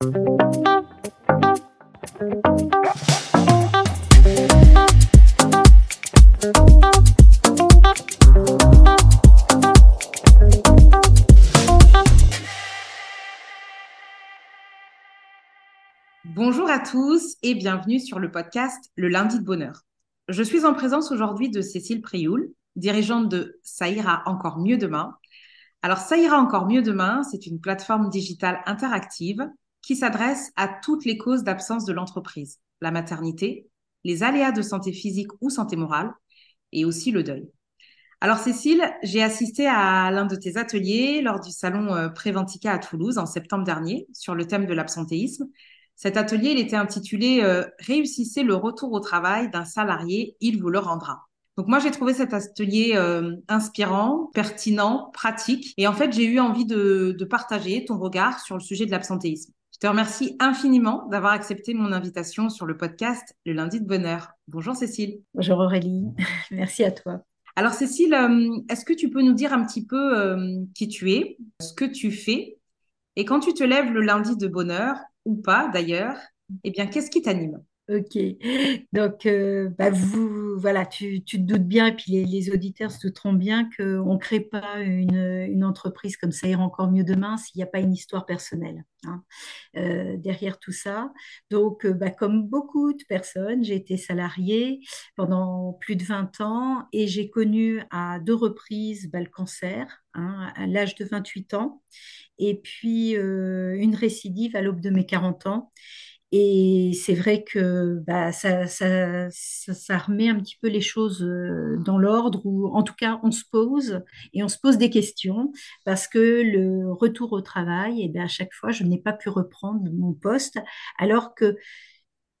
Bonjour à tous et bienvenue sur le podcast Le lundi de bonheur. Je suis en présence aujourd'hui de Cécile Prioul, dirigeante de Ça ira encore mieux demain. Alors, Ça ira encore mieux demain, c'est une plateforme digitale interactive qui s'adresse à toutes les causes d'absence de l'entreprise, la maternité, les aléas de santé physique ou santé morale, et aussi le deuil. Alors Cécile, j'ai assisté à l'un de tes ateliers lors du salon euh, Préventica à Toulouse en septembre dernier sur le thème de l'absentéisme cet atelier, il était intitulé euh, Réussissez le retour au travail d'un salarié, il vous le rendra. Donc moi, j'ai trouvé cet atelier euh, inspirant, pertinent, pratique. Et en fait, j'ai eu envie de, de partager ton regard sur le sujet de l'absentéisme. Je te remercie infiniment d'avoir accepté mon invitation sur le podcast Le lundi de bonheur. Bonjour Cécile. Bonjour Aurélie, merci à toi. Alors Cécile, euh, est-ce que tu peux nous dire un petit peu qui tu es, ce que tu fais et quand tu te lèves le lundi de bonheur, ou pas d'ailleurs, eh bien, qu'est-ce qui t'anime? Ok, donc euh, bah, vous, voilà, tu, te doutes bien, et puis les, auditeurs se douteront bien qu'on ne crée pas une, une, entreprise comme ça ira encore mieux demain s'il n'y a pas une histoire personnelle hein, euh, derrière tout ça. Donc, euh, bah, comme beaucoup de personnes, j'ai été salariée pendant plus de 20 ans et j'ai connu à deux reprises bah, le cancer hein, à l'âge de 28 ans et puis une récidive à l'aube de mes 40 ans. Et c'est vrai que bah, ça, ça, ça, remet un petit peu les choses dans l'ordre, ou en tout cas, on se pose et on se pose des questions, parce que le retour au travail, et eh bien, à chaque fois, je n'ai pas pu reprendre mon poste, alors que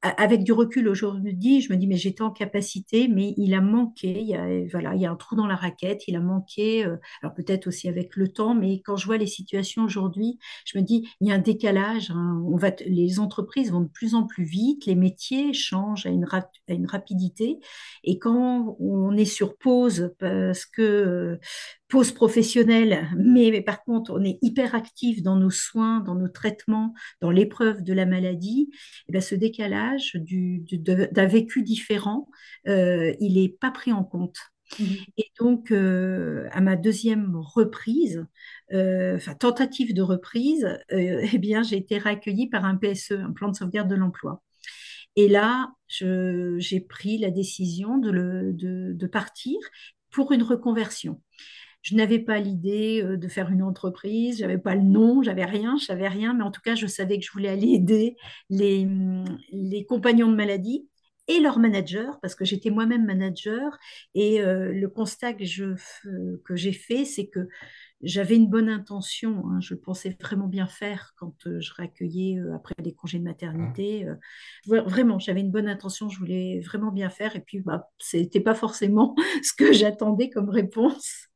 avec du recul aujourd'hui, je me dis, mais j'étais en capacité, mais il a manqué, il y a, voilà, il y a un trou dans la raquette, il a manqué, euh, alors peut-être aussi avec le temps, mais quand je vois les situations aujourd'hui, je me dis, il y a un décalage, hein. on va les entreprises vont de plus en plus vite, les métiers changent à une, à une rapidité, et quand on est sur pause parce que pause professionnelle, mais, mais, par contre, on est hyper actif dans nos soins, dans nos traitements, dans l'épreuve de la maladie, et eh bien ce décalage d'un vécu différent, euh, il n'est pas pris en compte. Mmh. Et donc, euh, à ma deuxième reprise, euh, enfin tentative de reprise, eh bien, j'ai été réaccueillie par un PSE, un plan de sauvegarde de l'emploi. Et là, j'ai pris la décision de, le, de, de partir pour une reconversion. Je n'avais pas l'idée euh, de faire une entreprise, j'avais pas le nom, j'avais rien, je savais rien, mais en tout cas, je savais que je voulais aller aider les, mm, les compagnons de maladie et leurs managers, parce que j'étais moi-même manager. Et euh, le constat que, je, que j'ai fait, c'est que j'avais une bonne intention. Hein, je pensais vraiment bien faire quand euh, je réaccueillais après des congés de maternité. vraiment, j'avais une bonne intention. Je voulais vraiment bien faire. Et puis, bah, c'était pas forcément ce que j'attendais comme réponse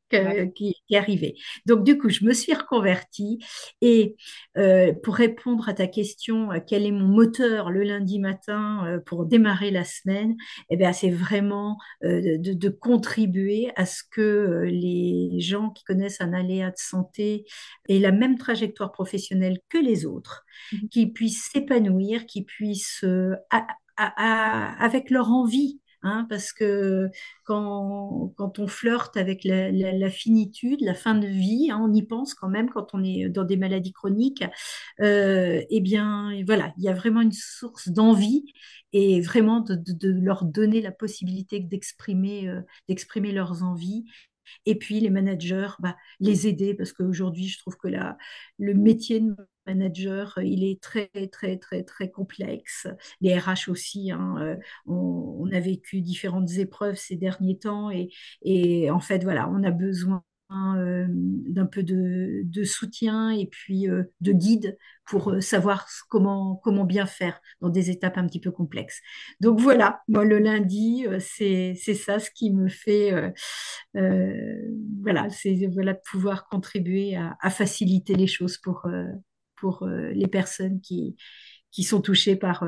qui, arrivé. Donc, du coup, je me suis reconvertie et euh, pour répondre à ta question, euh, quel est mon moteur le lundi matin euh, pour démarrer la semaine Eh bien, c'est vraiment de, contribuer à ce que les gens qui connaissent un aléa de santé aient la même trajectoire professionnelle que les autres, mmh qui puissent s'épanouir, qui puissent, avec leur envie, Hein, parce que quand, quand, on flirte avec la, finitude, la fin de vie, hein, on y pense quand même quand on est dans des maladies chroniques, euh, eh bien voilà, il y a vraiment une source d'envie et vraiment de, leur donner la possibilité d'exprimer euh, d'exprimer leurs envies. Et puis les managers, bah, les aider parce qu'aujourd'hui, je trouve que la, le métier de manager, il est très, très, très, très complexe. Les RH aussi, hein, euh, on, a vécu différentes épreuves ces derniers temps et, en fait, voilà, on a besoin euh, d'un peu de, soutien et puis euh, de guide pour euh, savoir comment, comment bien faire dans des étapes un petit peu complexes. Donc voilà, moi le lundi, c'est ça ce qui me fait, voilà, c'est voilà, de pouvoir contribuer à, faciliter les choses pour, pour les personnes qui, qui sont touchées par,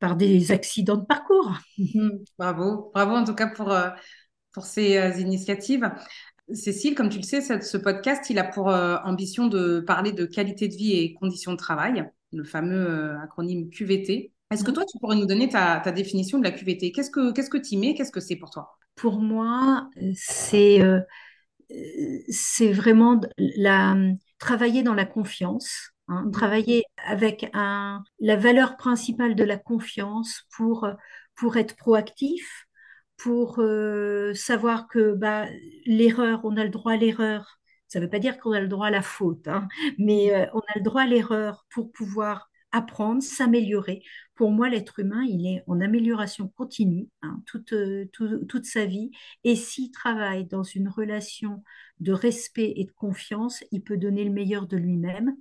par des accidents de parcours. Mmh, bravo, bravo en tout cas pour, pour ces initiatives. Cécile, comme tu le sais, ce podcast, il a pour euh, ambition de parler de qualité de vie et conditions de travail. le fameux acronyme QVT. Est-ce que Mhm. toi, tu pourrais nous donner ta, ta définition de la QVT? Qu'est-ce que qu'est-ce que tu y mets? Qu'est-ce que c'est pour toi? Pour moi, c'est euh, euh, c'est vraiment la, travailler dans la confiance, hein, Mhm. travailler avec un, la valeur principale de la confiance pour, pour être proactif, pour euh, savoir que bah, l'erreur, on a le droit à l'erreur. Ça ne veut pas dire qu'on a le droit à la faute, hein, mais euh, on a le droit à l'erreur pour pouvoir apprendre, s'améliorer. Pour moi, l'être humain, il est en amélioration continue hein, toute, euh, tout- toute sa vie. Et s'il travaille dans une relation de respect et de confiance, il peut donner le meilleur de lui-même,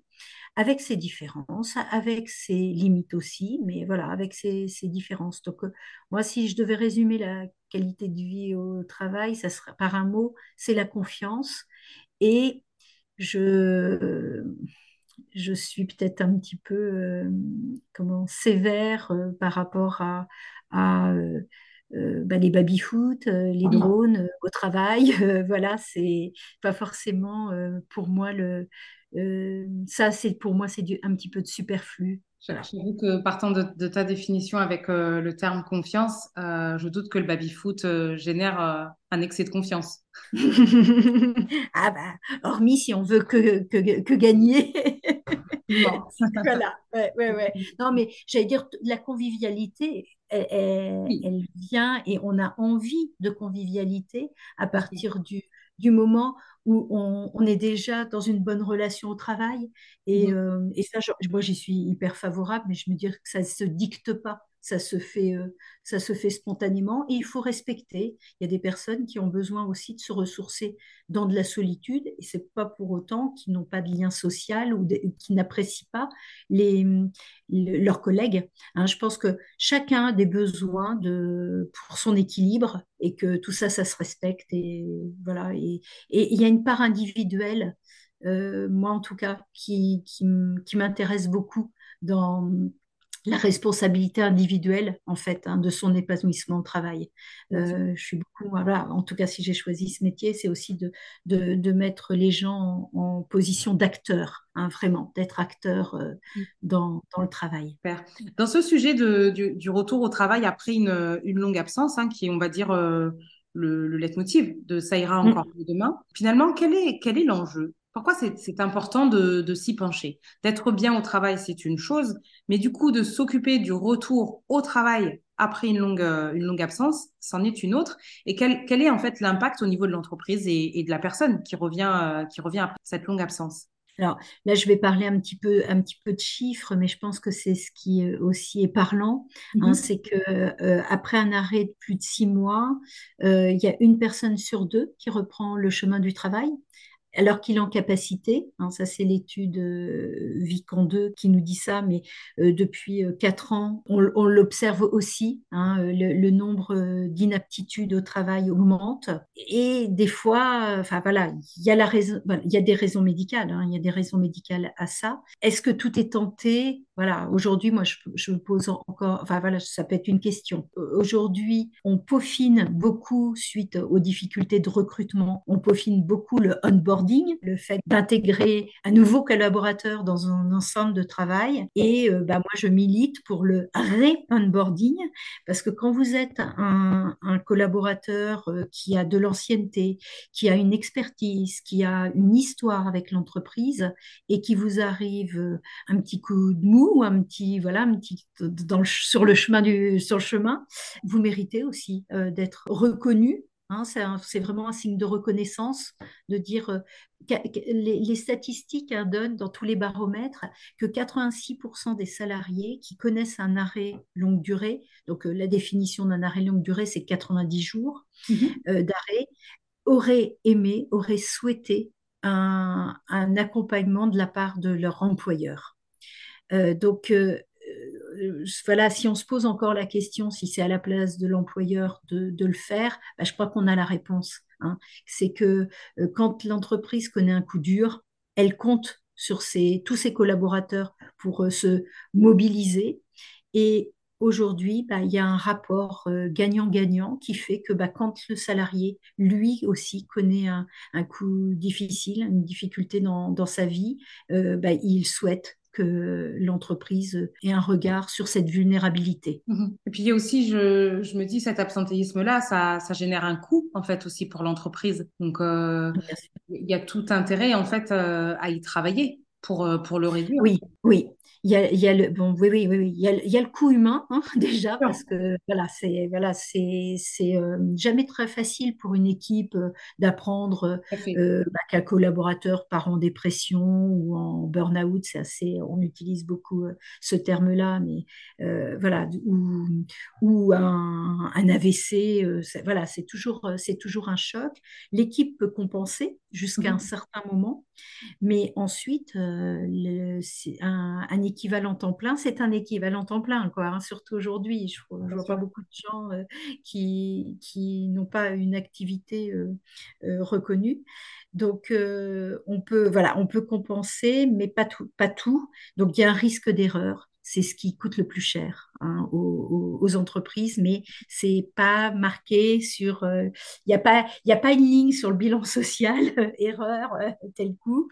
avec ses différences, avec ses limites aussi, mais voilà, avec ses, ses différences. Donc, euh, moi, si je devais résumer la qualité de vie au travail, ça serait par un mot, c'est la confiance. Et je, je suis peut-être un petit peu euh, comment, sévère euh, par rapport à, à, euh, bah, les baby-foot, les drones au travail. Voilà, c'est pas forcément pour moi le. ça, c'est pour moi, c'est un petit peu de superflu. Voilà. J'avoue que partant de, de ta définition avec euh, le terme confiance, euh, je doute que le baby-foot euh, génère un excès de confiance. Ah bah, hormis si on veut que, que, que gagner. Voilà, ouais, ouais, ouais. Non, mais j'allais dire, la convivialité, elle, elle- Oui, elle vient et on a envie de convivialité à partir du, du moment où on, on est déjà dans une bonne relation au travail. Et, Mhm. euh, et ça, je- moi, j'y suis hyper favorable, mais je me dis que ça ne se dicte pas. Ça se fait, euh, ça se fait spontanément et il faut respecter. Il y a des personnes qui ont besoin aussi de se ressourcer dans de la solitude et c'est pas pour autant qu'ils n'ont pas de lien social ou de- qui n'apprécient pas les, le- leurs collègues. hein. je pense que chacun a des besoins pour son équilibre et que tout ça, ça se respecte et voilà. Et, il y a une part individuelle, euh, moi en tout cas, qui, qui m'intéresse beaucoup dans la responsabilité individuelle, en fait, hein, de son épanouissement au travail. Euh, je suis beaucoup, voilà, en tout cas, si j'ai choisi ce métier, c'est aussi de, de, de mettre les gens en, en position d'acteur, hein, vraiment, d'être acteur euh, dans, dans le travail. Super. Dans ce sujet de, du, du retour au travail après une, une longue absence, hein, qui est, on va dire, euh, le, le leitmotiv de Ça ira encore Mm. mieux demain, finalement, quel est, quel est l'enjeu? Pourquoi c'est, important de, de s'y pencher? D'être bien au travail, c'est une chose, mais du coup, de s'occuper du retour au travail après une longue, euh, une longue absence, c'en est une autre. Et quel, quel est en fait l'impact au niveau de l'entreprise et, et de la personne qui revient, euh, qui revient après cette longue absence? Alors là, je vais parler un petit peu, un petit peu de chiffres, mais je pense que c'est ce qui euh, aussi est parlant. hein, Mhm. c'est que euh, après un arrêt de plus de six mois, euh, il y a une personne sur deux qui reprend le chemin du travail. Alors qu'il est en capacité, hein, ça c'est l'étude euh, Vican 2 qui nous dit ça, mais euh, depuis euh, quatre ans, on, l'observe aussi, hein, euh, le, nombre euh, d'inaptitudes au travail augmente. Et des fois, euh, enfin voilà, il a des raisons médicales, hein, il y a des raisons médicales à ça. Est-ce que tout est tenté? Voilà, aujourd'hui, moi, je, me pose encore, enfin voilà, ça peut être une question. Aujourd'hui, on peaufine beaucoup suite aux difficultés de recrutement, on peaufine beaucoup le onboarding, le fait d'intégrer un nouveau collaborateur dans un ensemble de travail. Et euh, bah, moi, je milite pour le ré-onboarding, parce que quand vous êtes un, un collaborateur euh, qui a de l'ancienneté, qui a une expertise, qui a une histoire avec l'entreprise et qui vous arrive euh, un petit coup de mou, un petit voilà, un petit dans le, sur le chemin du sur le chemin, vous méritez aussi euh, d'être reconnu. Hein, c'est, vraiment un signe de reconnaissance de dire euh, les, les, statistiques hein, donnent dans tous les baromètres que 86% des salariés qui connaissent un arrêt longue durée, donc euh, la définition d'un arrêt longue durée, c'est 90 jours euh, d'arrêt, auraient aimé, auraient souhaité un, un, accompagnement de la part de leur employeur. Euh, donc, euh, voilà, si on se pose encore la question si c'est à la place de l'employeur de, le faire, bah, je crois qu'on a la réponse. Hein. C'est que euh, quand l'entreprise connaît un coup dur, elle compte sur tous ses collaborateurs pour euh, se mobiliser. Et aujourd'hui, bah, il y a un rapport gagnant-gagnant euh, qui fait que bah, quand le salarié, lui aussi, connaît un, coup difficile, une difficulté dans, sa vie, euh, il souhaite que l'entreprise ait un regard sur cette vulnérabilité. Mhm. Et puis aussi, je, je me dis, cet absentéisme-là, ça, ça, génère un coût, en fait, aussi pour l'entreprise. Donc, euh, il y a tout intérêt, en fait, euh, à y travailler pour, euh, pour le réduire. Oui, oui. Il y a, il y a le bon oui oui oui, Il, y a, il y a le coût humain hein, déjà parce que voilà c'est voilà c'est c'est euh, jamais très facile pour une équipe euh, d'apprendre euh, bah, qu'un collaborateur part en dépression ou en burn-out. C'est assez on utilise beaucoup ce terme-là mais voilà ou ou un, un AVC voilà c'est toujours c'est toujours un choc. L'équipe peut compenser jusqu'à un mmh certain moment mais ensuite le, un, un équivalent temps plein, c'est un équivalent temps plein, quoi, hein, surtout aujourd'hui. Je ne vois pas beaucoup de gens euh, qui, qui n'ont pas une activité euh, euh, reconnue. Donc, on, peut, voilà, on peut compenser, mais pas tout. Pas tout. Donc, il y a un risque d'erreur. C'est ce qui coûte le plus cher hein, aux, entreprises, mais c'est pas marqué sur. Il n'y a, pas, a pas une ligne sur le bilan social, erreur, tel coup.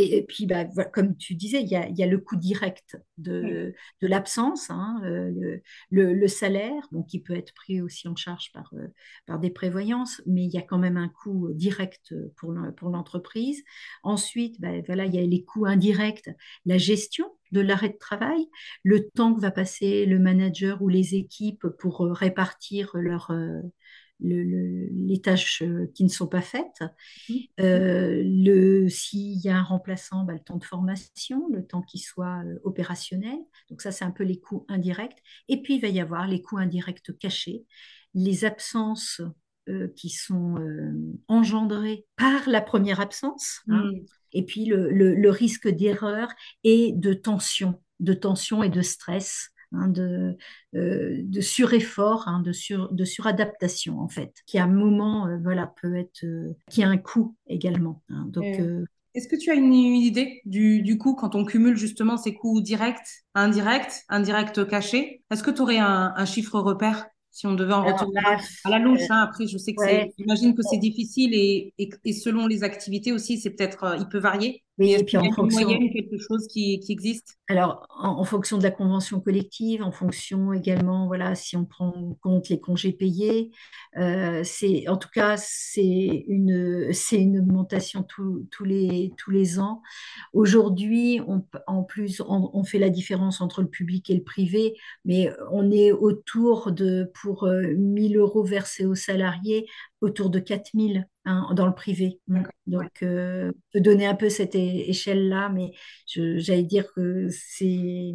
Et, puis, bah, comme tu disais, il y a, le coût direct de, l'absence, hein, euh, le, salaire, donc qui peut être pris aussi en charge par, euh, par des prévoyances, mais il y a quand même un coût direct pour l'entreprise. Ensuite, bah, voilà, il y a les coûts indirects, la gestion de l'arrêt de travail, le temps que va passer le manager ou les équipes pour euh, répartir leur, les tâches euh, qui ne sont faites. Mmh. Euh, le, s'il y a un remplaçant, bah, le temps de formation, le temps qui soit euh, opérationnel. Donc ça, c'est un peu les coûts indirects. Et puis, il va y avoir les coûts indirects cachés, les absences qui sont engendrées par la première absence. Hein. Mmh. Et puis le risque d'erreur et de tension, de tension et de stress Hein, de, euh, de sureffort, hein, de, sur, de suradaptation en fait, qui à un moment euh, voilà, peut être, euh, qui a un coût également. Hein. donc, Est-ce que tu as une, idée du, du coût quand on cumule justement ces coûts directs, indirects, indirects cachés? Est-ce que tu aurais un, un chiffre repère si on devait en retourner à la louche. Hein? Après, je sais que c'est, j'imagine que c'est difficile et, et, selon les activités aussi, c'est peut-être, euh, il peut varier. Oui, et puis en fonction. moyenne, quelque chose qui, qui existe Alors, en, fonction de la convention collective, en fonction également, voilà, si on prend en compte les congés payés, euh, c'est, en tout cas, c'est une, c'est une augmentation tous les, tous les ans. Aujourd'hui, on, en plus, on, on, fait la différence entre le public et le privé, mais on est autour de, pour 1000 euh, euros versés aux salariés, autour de 4000 hein, dans le privé. Donc, euh, peut donner un peu cette échelle-là, mais j'allais dire que c'est...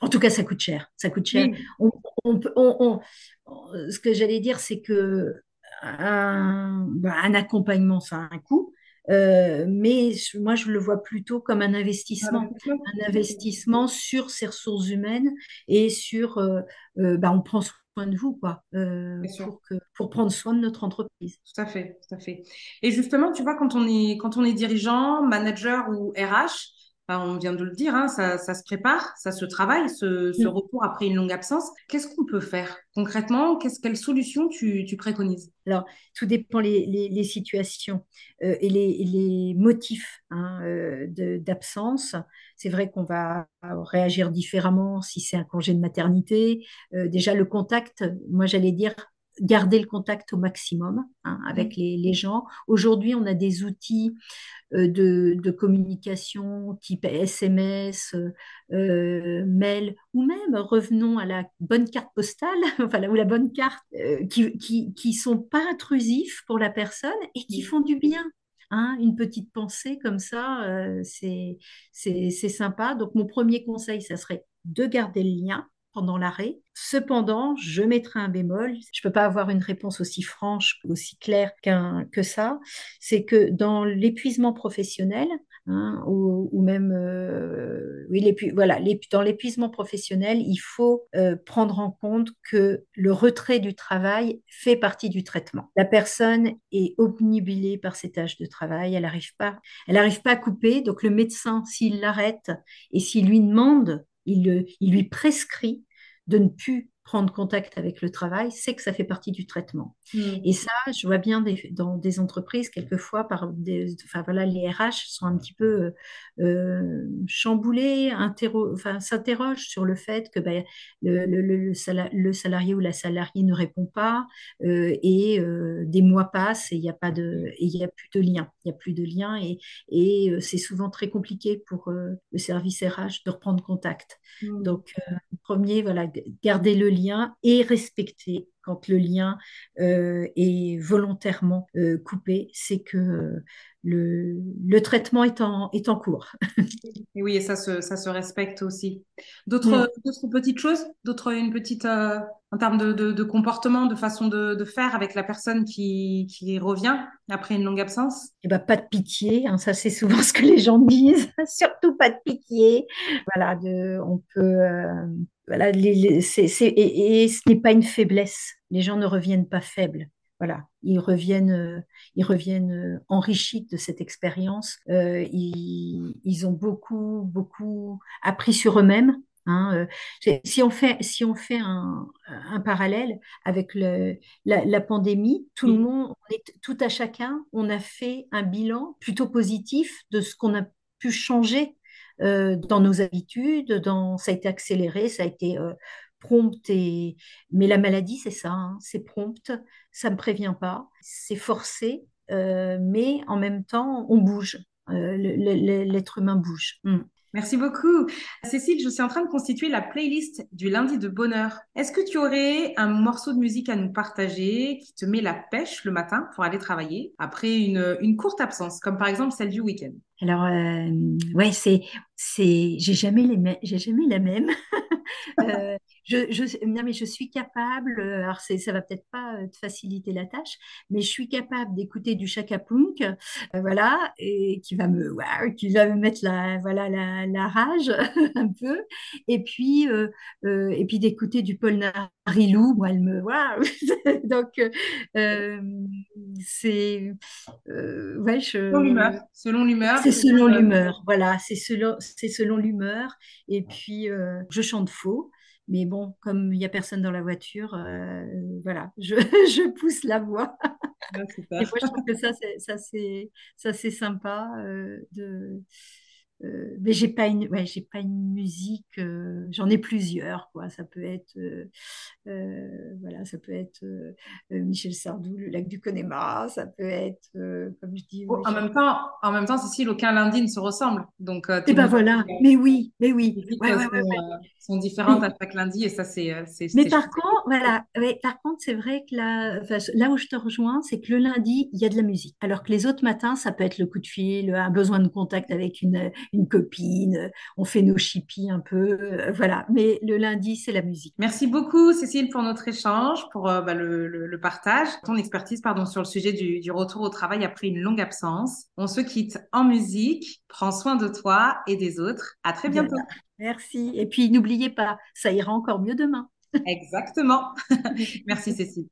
En tout cas, ça coûte cher. Ça coûte cher. On, ce que j'allais dire, c'est que un, bah, un accompagnement, ça a un coût. Euh, mais moi, je le vois plutôt comme un investissement, un investissement sur ces ressources humaines et sur, euh, euh, bah, on prend soin de vous, quoi, pour, que, pour prendre soin de notre entreprise. Tout à fait, tout à fait. Et justement, tu vois, quand on est, quand on est dirigeant, manager ou RH, on vient de le dire, hein, ça, se prépare, ça se travaille, ce, retour après une longue absence. Qu'est-ce qu'on peut faire concrètement? Qu'est-ce, Quelle solution tu, préconises? Alors, tout dépend les, situations euh, et, les, motifs hein, euh, d'absence. C'est vrai qu'on va réagir différemment si c'est un congé de maternité. Euh, déjà, le contact, moi j'allais dire, garder le contact au maximum hein, avec mmh. les, gens. Aujourd'hui, on a des outils euh, de, communication type SMS, euh, mail, ou même revenons à la bonne carte postale, enfin, ou la bonne carte, euh, qui, qui, qui sont pas intrusifs pour la personne et qui mmh. font du bien. Hein, une petite pensée comme ça, c'est sympa. Donc, mon premier conseil, ça serait de garder le lien, pendant l'arrêt. Cependant, je mettrai un bémol. Je ne peux pas avoir une réponse aussi franche, aussi claire que ça. C'est que dans l'épuisement professionnel, hein, ou, même euh, oui, voilà, dans l'épuisement professionnel, il faut euh, prendre en compte que le retrait du travail fait partie du traitement. La personne est obnubilée par ses tâches de travail, elle n'arrive pas, elle n'arrive pas à couper. Donc le médecin, s'il l'arrête et s'il lui demande il, lui prescrit de ne plus prendre contact avec le travail, c'est que ça fait partie du traitement. Mm. Et ça, je vois bien des- dans des entreprises, quelquefois, par des, enfin, voilà, les RH sont un petit peu euh, chamboulés, interro- enfin, s'interrogent sur le fait que ben, le, le- le- le sala- le salarié ou la salariée ne répond pas euh, et euh, des mois passent et il n'y a pas de, et il y a plus de lien. Il n'y a plus de lien et, et euh, c'est souvent très compliqué pour euh, le service RH de reprendre contact. Mm. Donc, euh, premier, voilà, garder le lien et respecter quand le lien euh, est volontairement euh, coupé, c'est que le, le traitement est en, est en cours. Et oui, et ça se, ça se respecte aussi. D'autres, petites choses, d'autres, une petite, euh, en termes de, de, de comportement, de façon de, de faire avec la personne qui, qui revient après une longue absence? Eh ben, pas de pitié, hein, ça c'est souvent ce que les gens disent, surtout pas de pitié. Voilà, on peut, voilà, les- les- c'est, c'est- et, et ce n'est pas une faiblesse. Les gens ne reviennent pas faibles. Voilà, ils reviennent, euh, ils reviennent euh, enrichis de cette expérience. Euh, ils, ils ont beaucoup, beaucoup appris sur eux-mêmes. hein, si on fait, si on fait un, un parallèle avec le, la, la pandémie, tout le Oui. monde, tout à chacun, on a fait un bilan plutôt positif de ce qu'on a pu changer euh, dans nos habitudes, dans, ça a été accéléré, ça a été euh, prompt et mais la maladie c'est ça, hein, c'est prompt, ça ne prévient pas, c'est forcé, euh, mais en même temps on bouge, Euh, l'être humain bouge. Mm. Merci beaucoup. Cécile, je suis en train de constituer la playlist du lundi de bonheur. Est-ce que tu aurais un morceau de musique à nous partager qui te met la pêche le matin pour aller travailler après une, une courte absence, comme par exemple celle du week-end? Alors, euh, ouais, c'est, c'est, j'ai jamais les j'ai jamais la même. Euh, je, je, non, mais je suis capable, euh, alors c'est, ça va peut-être pas euh, te faciliter la tâche, mais je suis capable d'écouter du Chaka Punk, voilà, et qui va me, qui va me mettre la, voilà, la, rage un peu, et puis, et puis d'écouter du Paul Narilou, moi, elle me, waouh, donc c'est, ouais, Selon l'humeur. je Selon l'humeur. Selon Euh, l'humeur, voilà, c'est selon, c'est selon l'humeur. Et puis, euh, je chante faux, mais bon, comme il n'y a personne dans la voiture, euh, voilà, je, je pousse la voix. ouais, Et moi, je trouve que ça, c'est, ça, c'est, ça, c'est sympa euh, de. Euh, mais j'ai pas une, ouais, j'ai pas une musique. euh, j'en ai plusieurs, quoi. Ça peut être, euh, voilà, ça peut être Michel Sardou, Le Lac du Connemara. Ça peut être, comme je dis, Oh, ouais, En même temps, en même temps, Cécile, aucun lundi ne se ressemble. Donc, Et tes ben voilà. Mais oui, mais oui. Ouais, sont, sont différentes Mais, à chaque lundi et ça, c'est c'est mais par chouette. contre, voilà, par contre, c'est vrai que là, là où je te rejoins, c'est que le lundi, il y a de la musique. Alors que les autres matins, ça peut être le coup de fil, un besoin de contact avec une, une copine, on fait nos chippies un peu, euh, voilà. Mais le lundi, c'est la musique. Merci beaucoup, Cécile, pour notre échange, pour euh, bah, le, le- le partage, ton expertise, pardon, sur le sujet du, du retour au travail après une longue absence. On se quitte en musique. Prends soin de toi et des autres. À très bientôt. Voilà. Merci. Et puis, n'oubliez pas, ça ira encore mieux demain. Exactement. Merci, Cécile.